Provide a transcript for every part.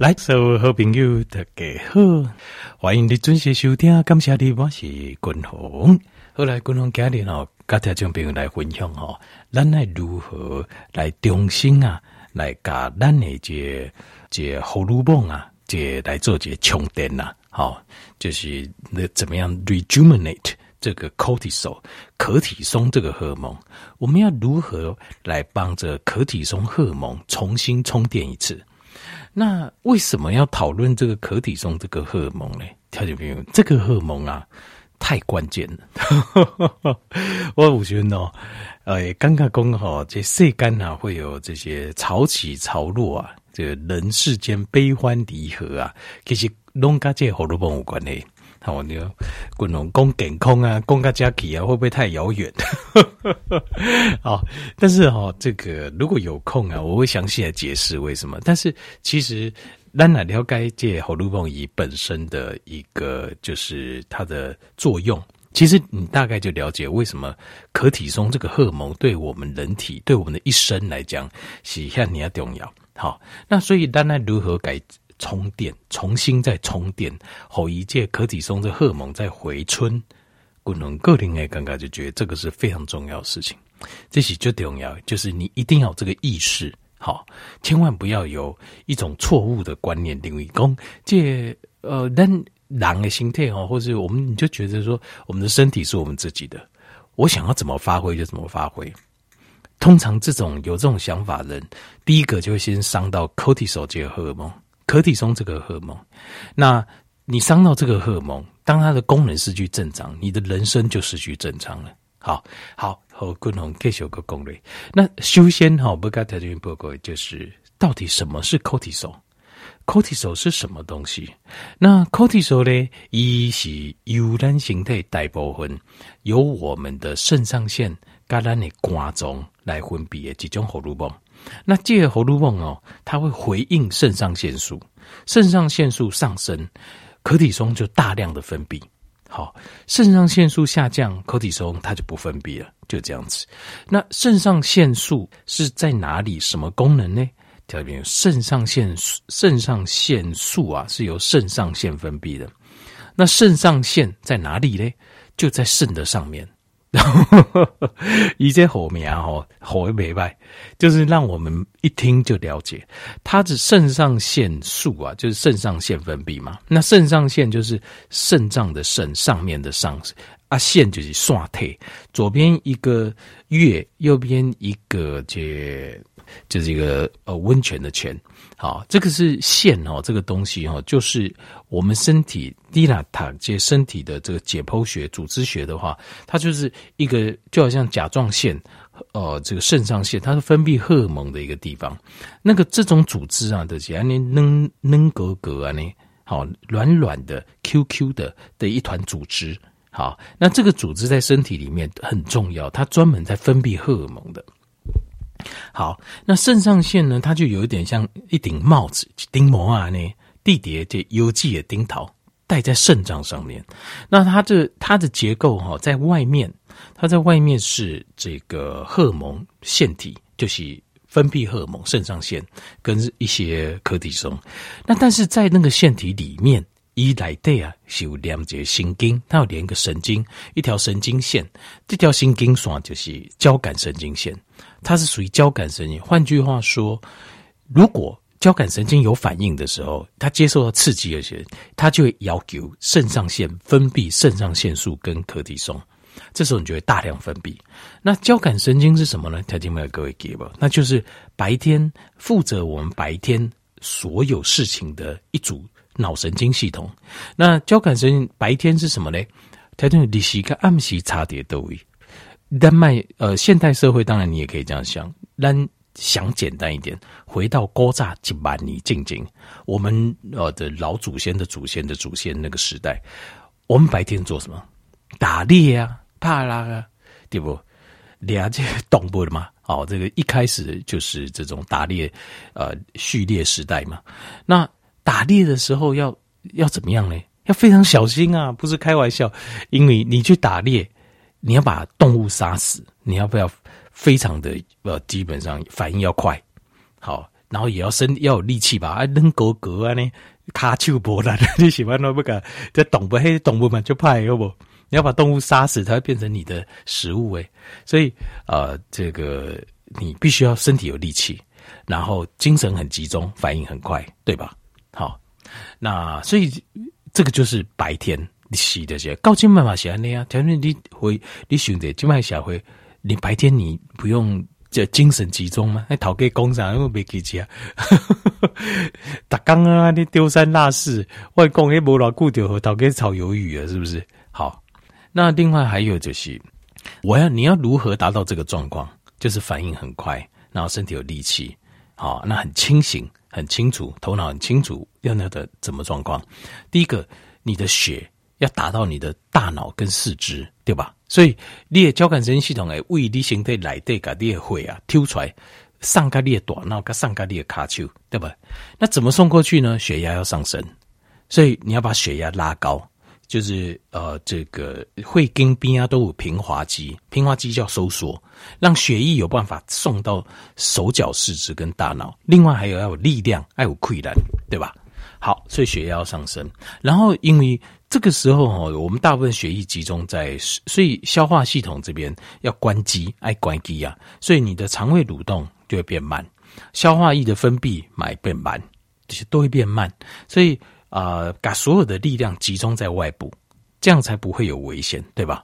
来，所有好朋友大家好，欢迎你准时收听。感谢你，我是君鸿。后来君鸿今日哦，跟听众朋友来分享哦，咱来如何来重新啊，来把咱的这这荷尔蒙啊，这来做这充电呐，好，就是那怎么样 rejuvenate 这个 cortisol 可体松这个荷尔蒙，我们要如何来帮着可体松荷尔蒙重新充电一次？那为什么要讨论这个壳体中这个荷尔蒙呢？调解朋友，这个荷尔蒙啊，太关键了。我觉得哦，呃，刚刚讲好，这世间啊会有这些潮起潮落啊，这个人世间悲欢离合啊，其实拢跟这荷尔蒙有关系。好，你要滚龙讲健康啊，讲个家己啊，会不会太遥远？好，但是哈、哦，这个如果有空啊，我会详细来解释为什么。但是其实，咱来了解这荷尔蒙本身的一个就是它的作用，其实你大概就了解为什么可体松这个荷尔蒙对我们人体、对我们的一生来讲是很重要。好，那所以当然如何改？充电，重新再充电，后一届可体松的荷尔蒙再回春，可能个人哎，刚刚就觉得这个是非常重要的事情。这是最重要，就是你一定要有这个意识，好，千万不要有一种错误的观念，认为讲这呃，人人的心态哦，或者我们你就觉得说，我们的身体是我们自己的，我想要怎么发挥就怎么发挥。通常这种有这种想法的人，第一个就会先伤到 cortisol 这个荷尔蒙。可体松这个荷尔蒙，那你伤到这个荷尔蒙，当它的功能失去正常，你的人生就失去正常了。好，好，和共同介绍个攻略。那修仙哈，不该条件报告就是到底什么是 cortisol？cortisol 是什么东西？那 cortisol 呢？一是有染形态大部分由我们的肾上腺、肝咱的肝脏来分泌的几种荷尔蒙。那这个荷尔蒙哦，它会回应肾上腺素，肾上腺素上升，可体松就大量的分泌。好，肾上腺素下降，可体松它就不分泌了，就这样子。那肾上腺素是在哪里？什么功能呢？特别肾上腺素，肾上腺素啊，是由肾上腺分泌的。那肾上腺在哪里呢？就在肾的上面。然后，一些火苗吼，火也没败，就是让我们一听就了解，它的肾上腺素啊，就是肾上腺分泌嘛。那肾上腺就是肾脏的肾上面的上啊，腺就是刷腿，左边一个月，右边一个这。就是一个呃温泉的泉，好，这个是腺哦，这个东西哦，就是我们身体低纳塔这身体的这个解剖学、组织学的话，它就是一个就好像甲状腺，呃，这个肾上腺，它是分泌荷尔蒙的一个地方。那个这种组织啊，的是啊，那嫩嫩格格啊，那好软软的 Q Q 的的一团组织，好，那这个组织在身体里面很重要，它专门在分泌荷尔蒙的。好，那肾上腺呢？它就有一点像一顶帽子，顶帽啊呢，地碟这邮寄的顶桃戴在肾脏上面。那它这它的结构哈，在外面，它在外面是这个荷尔蒙腺体，就是分泌荷尔蒙，肾上腺跟一些可体松。那但是在那个腺体里面。一来对啊，是有连接神经，它有连一个神经，一条神经线，这条神经线就是交感神经线，它是属于交感神经。换句话说，如果交感神经有反应的时候，它接受到刺激而且，它就会要求肾上腺分泌肾上腺素跟可体松，这时候你就会大量分泌。那交感神经是什么呢？条件没有各位给吧，那就是白天负责我们白天所有事情的一组。脑神经系统，那交感神经白天是什么呢？它就日时跟暗时差点都位。丹麦呃，现代社会当然你也可以这样想，但想简单一点，回到古早一万年静静，我们呃的老祖先的祖先的祖先那个时代，我们白天做什么？打猎啊，帕拉啊，对不？猎这懂不的嘛，哦，这个一开始就是这种打猎呃畜猎时代嘛，那。打猎的时候要要怎么样呢？要非常小心啊，不是开玩笑。因为你去打猎，你要把动物杀死，你要不要非常的呃，基本上反应要快。好，然后也要身要有力气吧，啊，扔狗狗啊呢，卡丘波啦，你喜欢那不敢，这动物黑动物嘛就怕有不？你要把动物杀死，它会变成你的食物诶。所以呃，这个你必须要身体有力气，然后精神很集中，反应很快，对吧？好，那所以这个就是白天你洗的些，高精慢慢洗那样，条件你会你选择精慢下回，你白天你不用。这精神集中吗？那讨给工厂又没给钱，打刚啊，你丢三落四，外公也无老顾掉和讨给炒鱿鱼啊，是不是？好，那另外还有就是，我要你要如何达到这个状况？就是反应很快，然后身体有力气，好，那很清醒，很清楚，头脑很清楚，要那个怎么状况？第一个，你的血要达到你的大脑跟四肢，对吧？所以，你的交感神经系统诶，为你身体来对个你的血啊，抽出来上个你的大脑，跟上个你的卡丘，对吧？那怎么送过去呢？血压要上升，所以你要把血压拉高，就是呃，这个会跟边啊都有平滑肌，平滑肌叫收缩，让血液有办法送到手脚四肢跟大脑。另外还有要有力量，还有溃烂，对吧？好，所以血压要上升，然后因为。这个时候哈，我们大部分血液集中在，所以消化系统这边要关机，爱关机啊，所以你的肠胃蠕动就会变慢，消化液的分泌买变慢，这些都会变慢，所以啊，把所有的力量集中在外部，这样才不会有危险，对吧？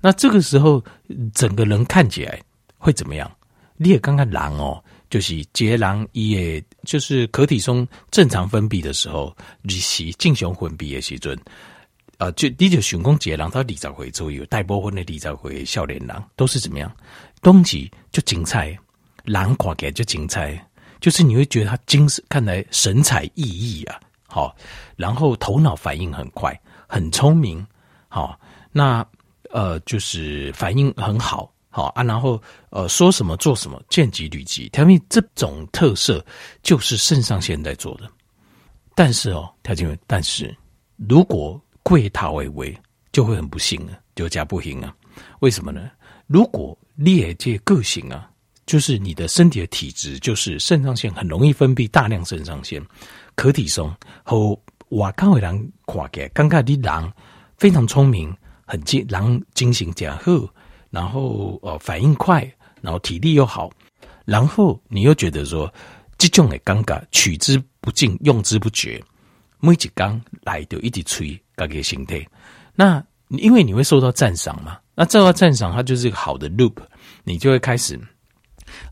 那这个时候整个人看起来会怎么样？你也刚刚狼哦。就是结囊也，就是可体松正常分泌的时候，你是进行分泌的时阵，啊、呃，就你就想讲结狼到二十岁左右，大部分的二十岁少年人都是怎么样？东西就精彩，狼看起来就精彩，就是你会觉得他精神，看来神采奕奕啊，好，然后头脑反应很快，很聪明，好，那呃，就是反应很好。好啊，然后呃，说什么做什么，见机履机，他们这种特色就是肾上腺在做的。但是哦，条件但是如果过头为为，就会很不幸啊，就加不行啊。为什么呢？如果劣界个性啊，就是你的身体的体质，就是肾上腺很容易分泌大量肾上腺，可体松和瓦康伟人垮给尴尬的狼非常聪明，很精狼精神加贺。然后呃反应快，然后体力又好，然后你又觉得说这种的尴尬取之不尽用之不绝，每一缸来就一直吹，搞个心态。那因为你会受到赞赏嘛，那受到赞赏，它就是一个好的 loop，你就会开始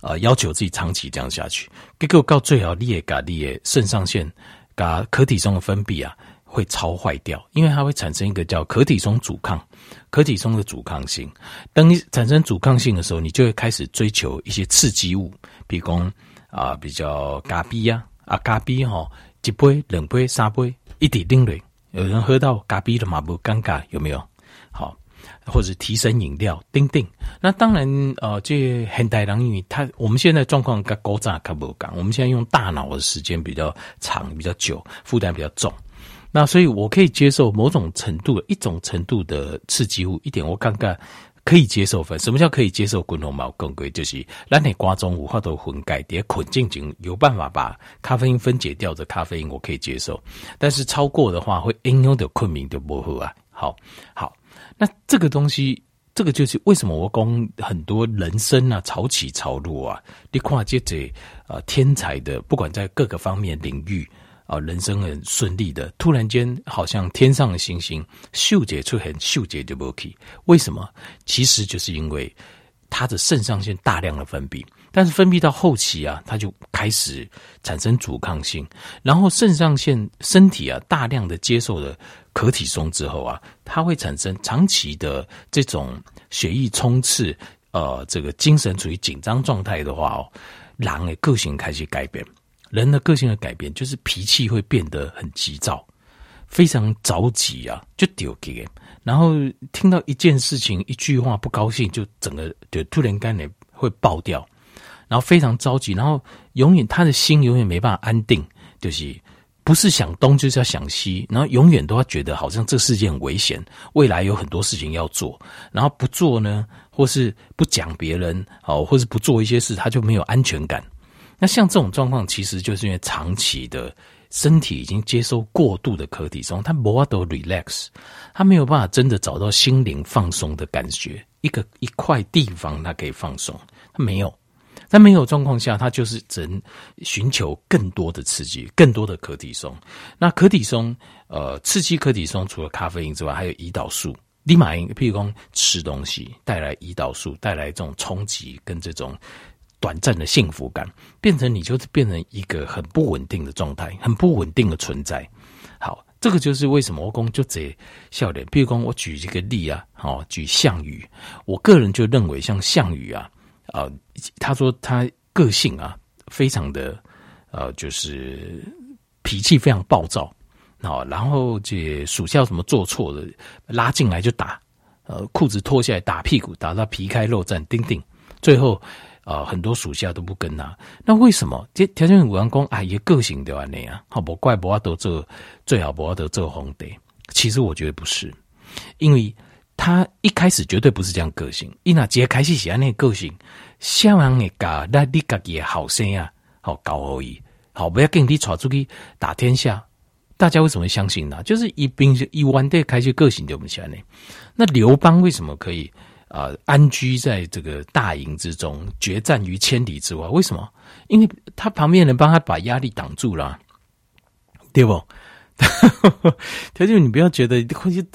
呃要求自己长期这样下去。结果到最好，你也把你的肾上腺、把可体中的分泌啊会超坏掉，因为它会产生一个叫可体松阻抗。可体松的阻抗性，当你产生阻抗性的时候，你就会开始追求一些刺激物，比如说啊，比较咖啡呀，啊咖啡哈，一杯、两杯、三杯，一滴零泪，有人喝到咖啡的嘛不尴尬，有没有？或者提神饮料，叮叮。那当然，呃，这很大人因为他我们现在状况跟古早较不同，我们现在用大脑的时间比较长，比较久，负担比较重。那所以，我可以接受某种程度的一种程度的刺激物，一点我刚刚可以接受分。什么叫可以接受？滚红毛更贵，就是让你瓜中五花都混钙碟捆进去，有办法把咖啡因分解掉的咖啡因，我可以接受。但是超过的话，会应用的困名就不好啊。好，好，那这个东西，这个就是为什么我讲很多人生啊，潮起潮落啊，你看这这呃天才的，不管在各个方面领域。啊，人生很顺利的，突然间好像天上的星星，嗅觉出很嗅觉就不去，为什么？其实就是因为他的肾上腺大量的分泌，但是分泌到后期啊，他就开始产生阻抗性，然后肾上腺身体啊大量的接受了可体松之后啊，它会产生长期的这种血液冲刺，呃，这个精神处于紧张状态的话哦，狼的个性开始改变。人的个性的改变，就是脾气会变得很急躁，非常着急啊，就丢给。然后听到一件事情、一句话不高兴，就整个就突然间的会爆掉，然后非常着急，然后永远他的心永远没办法安定，就是不是想东就是要想西，然后永远都要觉得好像这世界很危险，未来有很多事情要做，然后不做呢，或是不讲别人，哦，或是不做一些事，他就没有安全感。那像这种状况，其实就是因为长期的身体已经接受过度的可体松，它没法都 relax，他没有办法真的找到心灵放松的感觉，一个一块地方他可以放松，他没有。在没有状况下，它就是只能寻求更多的刺激，更多的可体松。那可体松，呃，刺激可体松除了咖啡因之外，还有胰岛素。立马因，譬如说吃东西带来胰岛素，带来这种冲击跟这种短暂的幸福感，变成你就是变成一个很不稳定的状态，很不稳定的存在。好，这个就是为什么我讲就这笑脸。譬如说我举一个例啊，好，举项羽，我个人就认为像项羽啊。啊、呃，他说他个性啊，非常的呃，就是脾气非常暴躁，好，然后这属下什么做错了，拉进来就打，呃，裤子脱下来打屁股，打到皮开肉绽，叮叮，最后啊、呃，很多属下都不跟他。那为什么？这条件武王公啊，也个性对吧？那样，好不怪不阿德做，最好不阿德做皇帝。其实我觉得不是，因为。他一开始绝对不是这样个性，伊那杰开始喜欢那个个性，想让你搞，那你自己好声啊，好搞而已，好不要跟你闯出去打天下。大家为什么会相信呢？就是一兵一弯的开始个性就不喜欢呢。那刘邦为什么可以啊、安居在这个大营之中，决战于千里之外？为什么？因为他旁边人帮他把压力挡住了，对不？条件，你不要觉得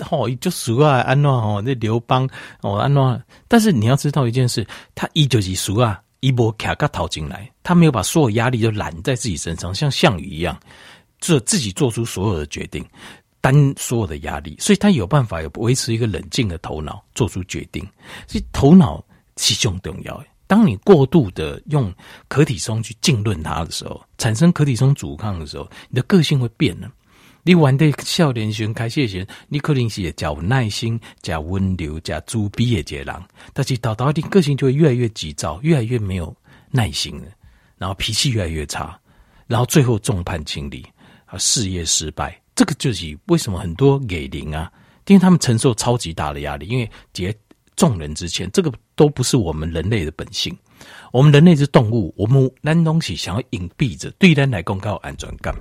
哦，就俗啊，安诺哦，那刘邦哦，安诺。但是你要知道一件事，他一就是俗啊，一波卡卡逃进来，他没有把所有压力都揽在自己身上，像项羽一样，做自己做出所有的决定，担所有的压力，所以他有办法有维持一个冷静的头脑，做出决定。所以头脑是最重要。当你过度的用可体松去浸润它的时候，产生可体松阻抗的时候，你的个性会变了。你玩的少年时开始时，你可能是较有耐心、较温柔、较猪逼的一个人，但是到到你个性就会越来越急躁，越来越没有耐心了，然后脾气越来越差，然后最后众叛亲离，啊，事业失败。这个就是为什么很多给零啊，因为他们承受超级大的压力，因为结众人之前，这个都不是我们人类的本性。我们人类是动物，我们拿东西想要隐蔽着，对人来讲较有安全感。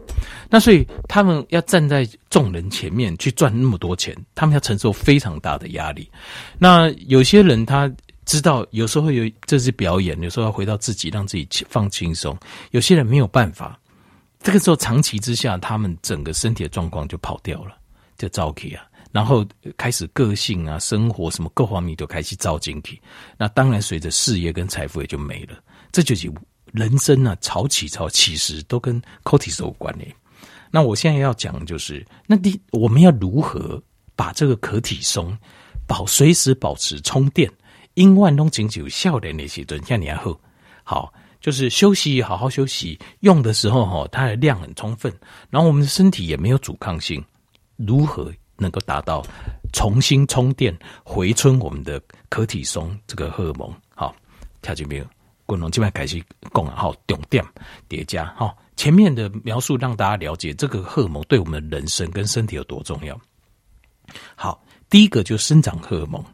那所以他们要站在众人前面去赚那么多钱，他们要承受非常大的压力。那有些人他知道，有时候有这是表演，有时候要回到自己，让自己放轻松。有些人没有办法，这个时候长期之下，他们整个身体的状况就跑掉了，就糟起啊。然后开始个性啊、生活什么各方面都开始造进去，那当然随着事业跟财富也就没了。这就是人生啊，潮起潮起时都跟 cortisol 有关联。那我现在要讲的就是，那第我们要如何把这个可体松保随时保持充电？因万东景有笑脸那些人，像你要喝好，就是休息好好休息，用的时候哈，它的量很充分，然后我们的身体也没有阻抗性，如何？能够达到重新充电、回春我们的可体松这个荷尔蒙，好，条件没有，滚龙这边开始讲啊，好，重点叠加，好，前面的描述让大家了解这个荷尔蒙对我们的人生跟身体有多重要。好，第一个就是生长荷尔蒙，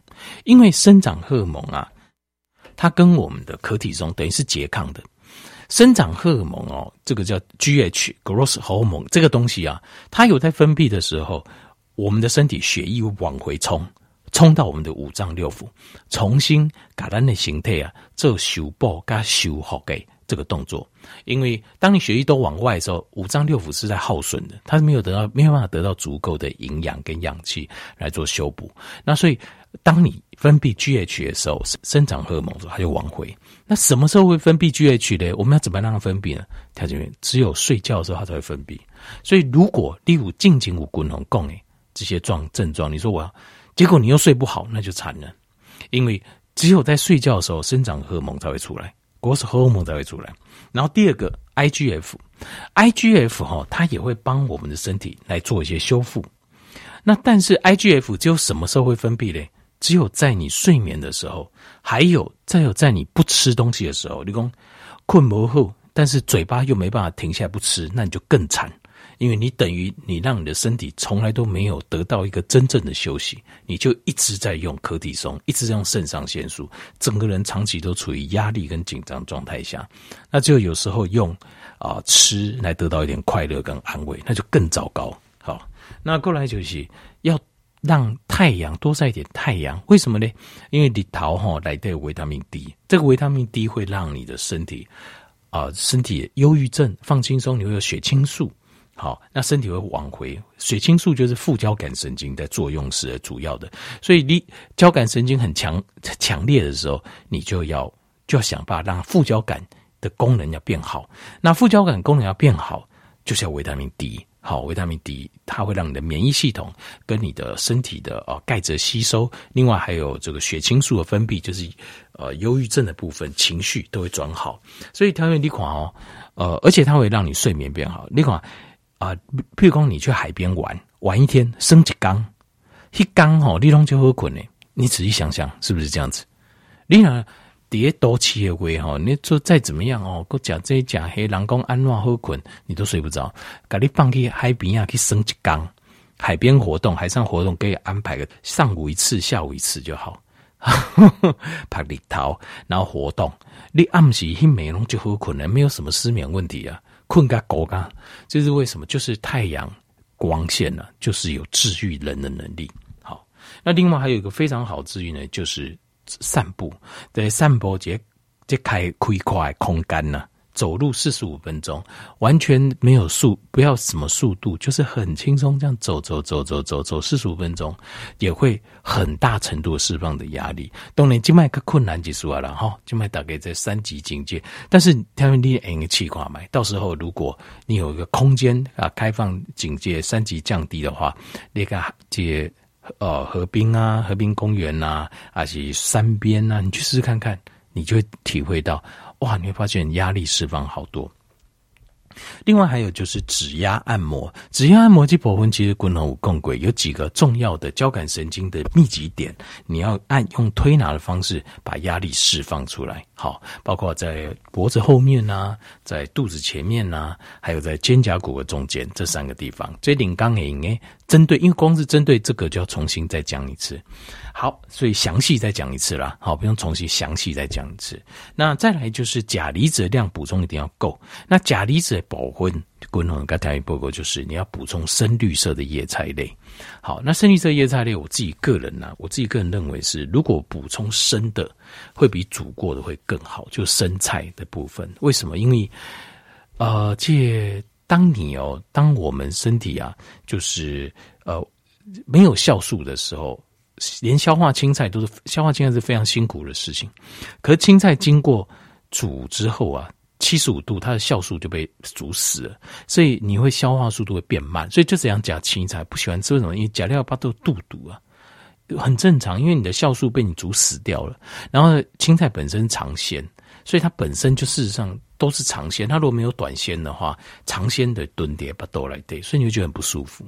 因为生长荷尔蒙啊，它跟我们的可体松等于是拮抗的。生长荷尔蒙哦，这个叫 GH（growth hormone） 这个东西啊，它有在分泌的时候。我们的身体血液往回冲，冲到我们的五脏六腑，重新把咱的形态啊做修补跟修复的这个动作。因为当你血液都往外的时候，五脏六腑是在耗损的，它是没有得到没有办法得到足够的营养跟氧气来做修补。那所以，当你分泌 GH 的时候，生长荷尔蒙的时候，它就往回。那什么时候会分泌 GH 呢？我们要怎么让它分泌呢？条件只有睡觉的时候它才会分泌。所以，如果例如静静无滚龙共诶。这些状症状，你说我要，结果你又睡不好，那就惨了。因为只有在睡觉的时候，生长荷尔蒙才会出来，国是荷尔蒙才会出来。然后第二个 IGF，IGF 哈，它也会帮我们的身体来做一些修复。那但是 IGF 只有什么时候会分泌嘞？只有在你睡眠的时候，还有再有在你不吃东西的时候。你说困不后，但是嘴巴又没办法停下来不吃，那你就更惨。因为你等于你让你的身体从来都没有得到一个真正的休息，你就一直在用可体松，一直在用肾上腺素，整个人长期都处于压力跟紧张状态下，那就有时候用啊、吃来得到一点快乐跟安慰，那就更糟糕。好，那过来就是要让太阳多晒一点太阳，为什么呢？因为你桃哈来的维他命 D，这个维他命 D 会让你的身体。啊，身体忧郁症放轻松，你会有血清素，好，那身体会往回。血清素就是副交感神经在作用时的主要的，所以你交感神经很强强烈的时候，你就要就要想办法让副交感的功能要变好。那副交感功能要变好，就是要维他命 D。好，维他命 D 它会让你的免疫系统跟你的身体的啊钙质吸收，另外还有这个血清素的分泌，就是呃忧郁症的部分情绪都会转好。所以调节你款哦，呃，而且它会让你睡眠变好。你款啊，譬如说你去海边玩玩一天，升一缸，一缸吼，你拢就好困呢。你仔细想想，是不是这样子？你呢？叠多气的味哈，你做再怎么样哦，我讲这讲黑人讲安怎好困，你都睡不着。把你放去海边啊，去升一缸，海边活动、海上活动，可以安排个上午一次、下午一次就好。拍立陶，然后活动，你暗时一美容就好困了，没有什么失眠问题啊，困个狗干，这是为什么？就是太阳光线呢、啊，就是有治愈人的能力。好，那另外还有一个非常好治愈呢，就是。散步，在，散步这这开开阔的空间呢，走路四十五分钟，完全没有速，不要什么速度，就是很轻松这样走走走走走走四十五分钟，也会很大程度释放的压力。当然，静脉可困难结束了哈，静脉大概在三级警戒，但是他们你按个气挂买，到时候如果你有一个空间啊，开放警戒三级降低的话，那个这。呃，河滨啊，河滨公园呐，还是山边呐，你去试试看看，你就会体会到，哇，你会发现压力释放好多。另外还有就是指压按摩，指压按摩这部分其实功能五更贵，有几个重要的交感神经的密集点，你要按用推拿的方式把压力释放出来。好，包括在脖子后面呐、在肚子前面呐、啊，还有在肩胛骨的中间这三个地方。这顶刚诶，哎，针对，因为光是针对这个就要重新再讲一次。好，所以详细再讲一次啦。好，不用重新详细再讲一次。那再来就是钾离子的量补充一定要够。那钾离子的保温，共同刚才报告就是你要补充深绿色的叶菜类。好，那深绿色叶菜类，我自己个人呢、啊，我自己个人认为是，如果补充生的，会比煮过的会更好。就生菜的部分，为什么？因为呃，这当你哦，当我们身体啊，就是呃没有酵素的时候。连消化青菜都是消化青菜是非常辛苦的事情，可是青菜经过煮之后啊，七十五度它的酵素就被煮死了，所以你会消化速度会变慢，所以就这样讲青菜不喜欢吃为什么？因为假料巴都肚肚啊，很正常，因为你的酵素被你煮死掉了。然后青菜本身尝鲜，所以它本身就事实上都是长线，它如果没有短线的话，长线的蹲跌不都来对，所以你会觉得很不舒服。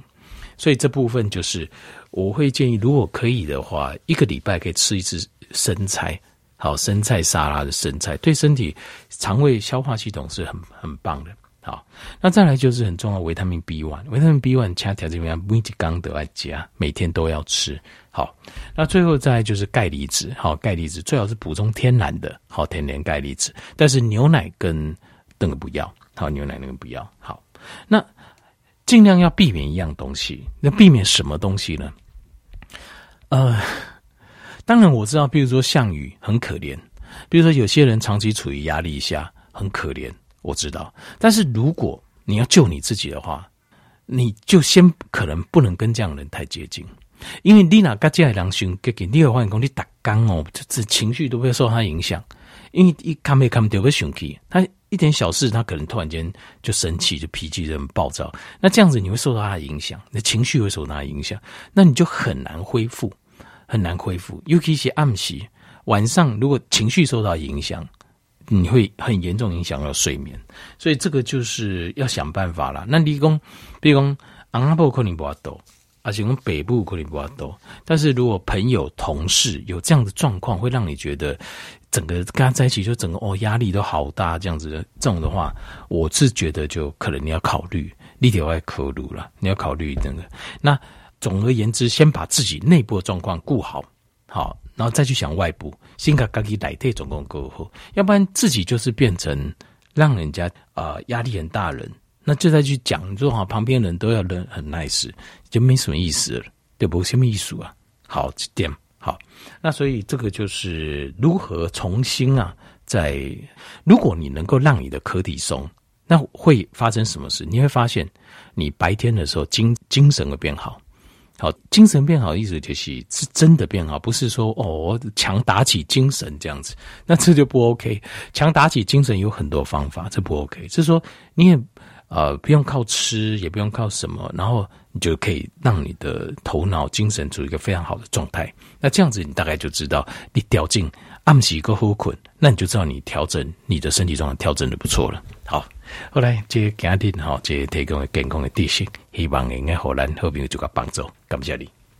所以这部分就是我会建议，如果可以的话，一个礼拜可以吃一次生菜，好，生菜沙拉的生菜，对身体肠胃消化系统是很很棒的。好，那再来就是很重要维他命 B one，维他命 B one 掐条这边每几缸都要加，每天都要吃。好，那最后再来就是钙离子，好，钙离子最好是补充天然的，好，天然钙离子，但是牛奶跟那个不要，好，牛奶那个不要，好，那。尽量要避免一样东西，那避免什么东西呢？呃，当然我知道，比如说项羽很可怜，比如说有些人长期处于压力下很可怜，我知道。但是如果你要救你自己的话，你就先可能不能跟这样的人太接近，因为你那个这样良心给给你话讲，你打刚哦，这这情绪都会受他影响，因为一看没看到会生气，他。一点小事，他可能突然间就生气，就脾气就很暴躁。那这样子，你会受到他的影响，你的情绪会受到他的影响，那你就很难恢复，很难恢复。尤其是暗时晚上，如果情绪受到影响，你会很严重影响到睡眠。所以这个就是要想办法了。那你讲，比如讲，阿婆可能不多，而且我们北部可能不多。但是如果朋友、同事有这样的状况，会让你觉得。整个跟他在一起，就整个哦压力都好大，这样子的这种的话，我是觉得就可能你要考虑，你得要考虑了，你要考虑那个。那总而言之，先把自己内部的状况顾好，好，然后再去想外部，先把自己内在状况顾好，要不然自己就是变成让人家啊压力很大人。那就再去讲，你说好，旁边人都要人很 nice，就没什么意思了，对不？什么意思啊？好，这点好。那所以这个就是如何重新啊，在如果你能够让你的可体松，那会发生什么事？你会发现，你白天的时候精精神会变好。好，精神变好意思就是是真的变好，不是说哦强打起精神这样子，那这就不 OK。强打起精神有很多方法，这不 OK。就是说你也。呃，不用靠吃，也不用靠什么，然后你就可以让你的头脑精神处于一个非常好的状态。那这样子，你大概就知道你掉进暗时够好困，那你就知道你调整你的身体状态调整的不错了。好，后来这个家庭哈，这提供的健康的知识，希望应该后来后面就个帮助，感谢你。